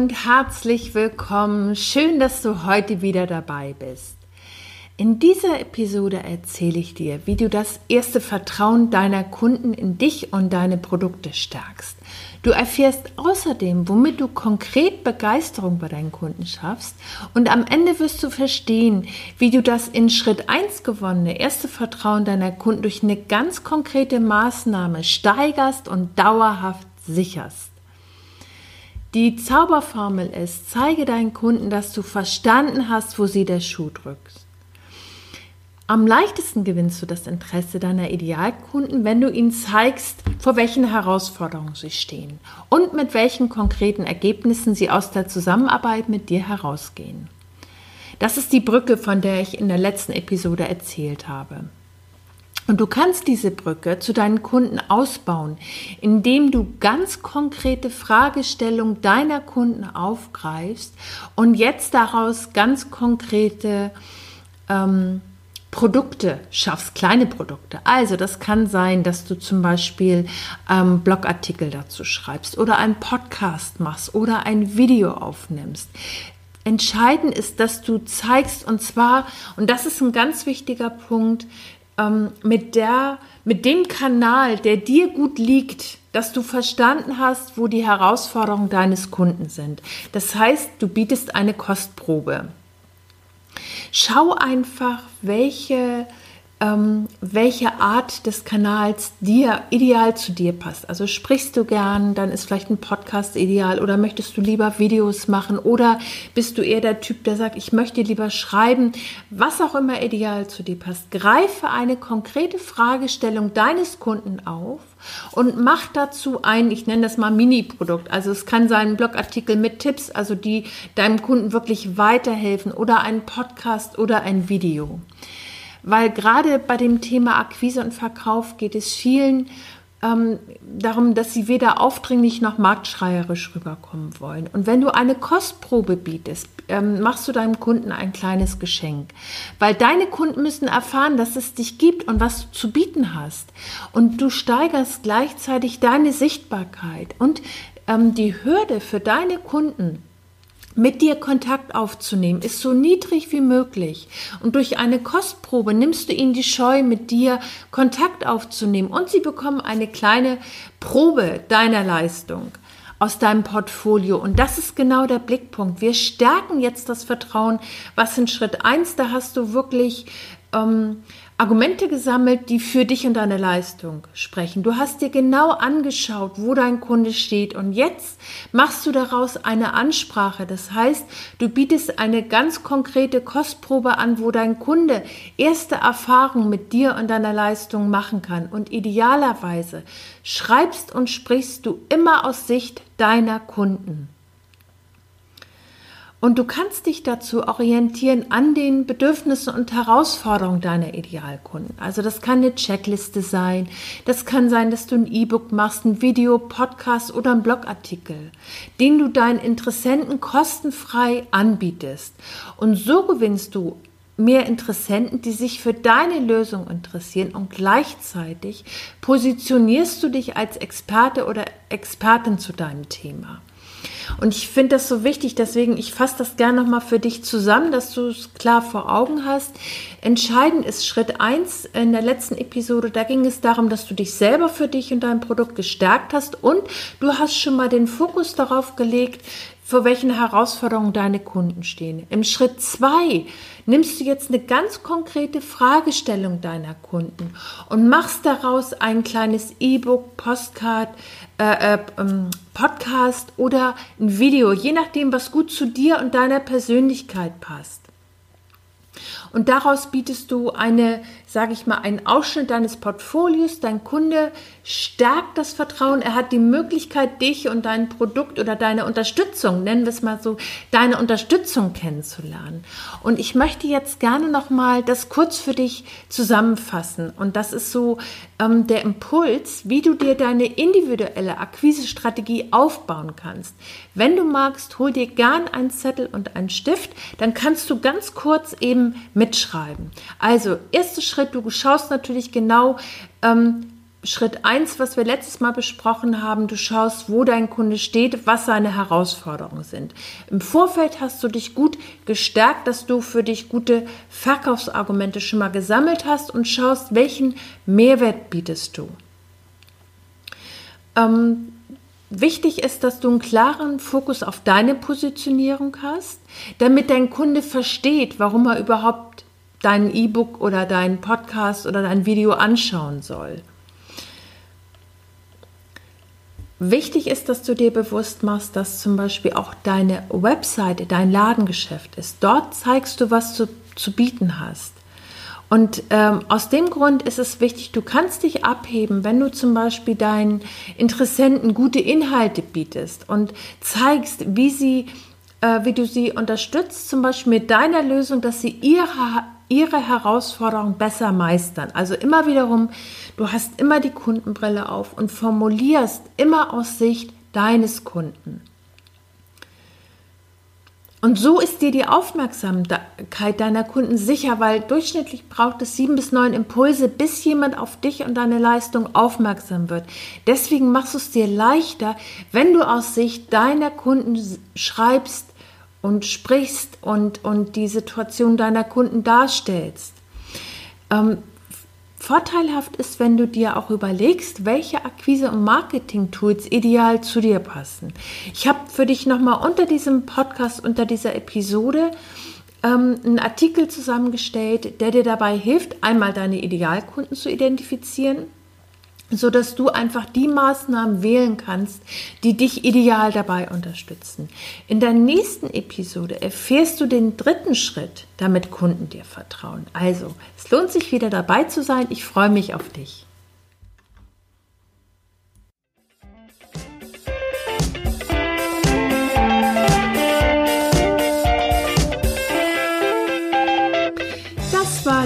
Und herzlich willkommen. Schön, dass du heute wieder dabei bist. In dieser Episode erzähle ich dir, wie du das erste Vertrauen deiner Kunden in dich und deine Produkte stärkst. Du erfährst außerdem, womit du konkret Begeisterung bei deinen Kunden schaffst und am Ende wirst du verstehen, wie du das in Schritt 1 gewonnene erste Vertrauen deiner Kunden durch eine ganz konkrete Maßnahme steigerst und dauerhaft sicherst. Die Zauberformel ist, zeige deinen Kunden, dass du verstanden hast, wo sie der Schuh drückt. Am leichtesten gewinnst du das Interesse deiner Idealkunden, wenn du ihnen zeigst, vor welchen Herausforderungen sie stehen und mit welchen konkreten Ergebnissen sie aus der Zusammenarbeit mit dir herausgehen. Das ist die Brücke, von der ich in der letzten Episode erzählt habe. Und du kannst diese Brücke zu deinen Kunden ausbauen, indem du ganz konkrete Fragestellungen deiner Kunden aufgreifst und jetzt daraus ganz konkrete ähm, Produkte schaffst, kleine Produkte. Also das kann sein, dass du zum Beispiel ähm, Blogartikel dazu schreibst oder einen Podcast machst oder ein Video aufnimmst. Entscheidend ist, dass du zeigst, und zwar, und das ist ein ganz wichtiger Punkt, ähm, mit, der, mit dem Kanal, der dir gut liegt, dass du verstanden hast, wo die Herausforderungen deines Kunden sind. Das heißt, du bietest eine Kostprobe. Schau einfach, welche ähm, welche Art des Kanals dir ideal zu dir passt. Also sprichst du gern, dann ist vielleicht ein Podcast ideal oder möchtest du lieber Videos machen oder bist du eher der Typ, der sagt, ich möchte lieber schreiben, was auch immer ideal zu dir passt. Greife eine konkrete Fragestellung deines Kunden auf und mach dazu ein, ich nenne das mal Mini-Produkt. Also es kann sein ein Blogartikel mit Tipps, also die deinem Kunden wirklich weiterhelfen oder ein Podcast oder ein Video weil gerade bei dem Thema Akquise und Verkauf geht es vielen ähm, darum, dass sie weder aufdringlich noch marktschreierisch rüberkommen wollen. Und wenn du eine Kostprobe bietest, ähm, machst du deinem Kunden ein kleines Geschenk, weil deine Kunden müssen erfahren, dass es dich gibt und was du zu bieten hast. Und du steigerst gleichzeitig deine Sichtbarkeit und ähm, die Hürde für deine Kunden mit dir Kontakt aufzunehmen, ist so niedrig wie möglich. Und durch eine Kostprobe nimmst du ihnen die Scheu, mit dir Kontakt aufzunehmen. Und sie bekommen eine kleine Probe deiner Leistung aus deinem Portfolio. Und das ist genau der Blickpunkt. Wir stärken jetzt das Vertrauen, was in Schritt eins da hast du wirklich ähm, Argumente gesammelt, die für dich und deine Leistung sprechen. Du hast dir genau angeschaut, wo dein Kunde steht und jetzt machst du daraus eine Ansprache. Das heißt, du bietest eine ganz konkrete Kostprobe an, wo dein Kunde erste Erfahrungen mit dir und deiner Leistung machen kann. Und idealerweise schreibst und sprichst du immer aus Sicht deiner Kunden. Und du kannst dich dazu orientieren an den Bedürfnissen und Herausforderungen deiner Idealkunden. Also das kann eine Checkliste sein, das kann sein, dass du ein E-Book machst, ein Video, Podcast oder ein Blogartikel, den du deinen Interessenten kostenfrei anbietest. Und so gewinnst du mehr Interessenten, die sich für deine Lösung interessieren und gleichzeitig positionierst du dich als Experte oder Expertin zu deinem Thema. Und ich finde das so wichtig, deswegen, ich fasse das gerne nochmal für dich zusammen, dass du es klar vor Augen hast. Entscheidend ist Schritt eins in der letzten Episode, da ging es darum, dass du dich selber für dich und dein Produkt gestärkt hast und du hast schon mal den Fokus darauf gelegt, vor welchen Herausforderungen deine Kunden stehen. Im Schritt zwei nimmst du jetzt eine ganz konkrete Fragestellung deiner Kunden und machst daraus ein kleines E-Book, Postcard, äh, äh, ähm, Podcast oder ein Video, je nachdem, was gut zu dir und deiner Persönlichkeit passt. Und daraus bietest du eine, sage ich mal, einen Ausschnitt deines Portfolios. Dein Kunde stärkt das Vertrauen. Er hat die Möglichkeit, dich und dein Produkt oder deine Unterstützung, nennen wir es mal so, deine Unterstützung kennenzulernen. Und ich möchte jetzt gerne nochmal das kurz für dich zusammenfassen. Und das ist so ähm, der Impuls, wie du dir deine individuelle Akquisestrategie aufbauen kannst. Wenn du magst, hol dir gern einen Zettel und einen Stift. Dann kannst du ganz kurz eben mitschreiben. Also, erster Schritt, du schaust natürlich genau, ähm, Schritt 1, was wir letztes Mal besprochen haben, du schaust, wo dein Kunde steht, was seine Herausforderungen sind. Im Vorfeld hast du dich gut gestärkt, dass du für dich gute Verkaufsargumente schon mal gesammelt hast und schaust, welchen Mehrwert bietest du. Ähm, Wichtig ist, dass du einen klaren Fokus auf deine Positionierung hast, damit dein Kunde versteht, warum er überhaupt dein E-Book oder deinen Podcast oder dein Video anschauen soll. Wichtig ist, dass du dir bewusst machst, dass zum Beispiel auch deine Webseite dein Ladengeschäft ist. Dort zeigst du, was du zu bieten hast. Und ähm, aus dem Grund ist es wichtig, du kannst dich abheben, wenn du zum Beispiel deinen Interessenten gute Inhalte bietest und zeigst, wie sie, äh, wie du sie unterstützt, zum Beispiel mit deiner Lösung, dass sie ihre, ihre Herausforderung besser meistern. Also immer wiederum, du hast immer die Kundenbrille auf und formulierst immer aus Sicht deines Kunden. Und so ist dir die Aufmerksamkeit deiner Kunden sicher, weil durchschnittlich braucht es sieben bis neun Impulse, bis jemand auf dich und deine Leistung aufmerksam wird. Deswegen machst du es dir leichter, wenn du aus Sicht deiner Kunden schreibst und sprichst und, und die Situation deiner Kunden darstellst. Ähm, Vorteilhaft ist, wenn du dir auch überlegst, welche Akquise- und Marketing-Tools ideal zu dir passen. Ich habe für dich nochmal unter diesem Podcast, unter dieser Episode, ähm, einen Artikel zusammengestellt, der dir dabei hilft, einmal deine Idealkunden zu identifizieren so dass du einfach die Maßnahmen wählen kannst, die dich ideal dabei unterstützen. In der nächsten Episode erfährst du den dritten Schritt, damit Kunden dir vertrauen. Also, es lohnt sich wieder dabei zu sein. Ich freue mich auf dich.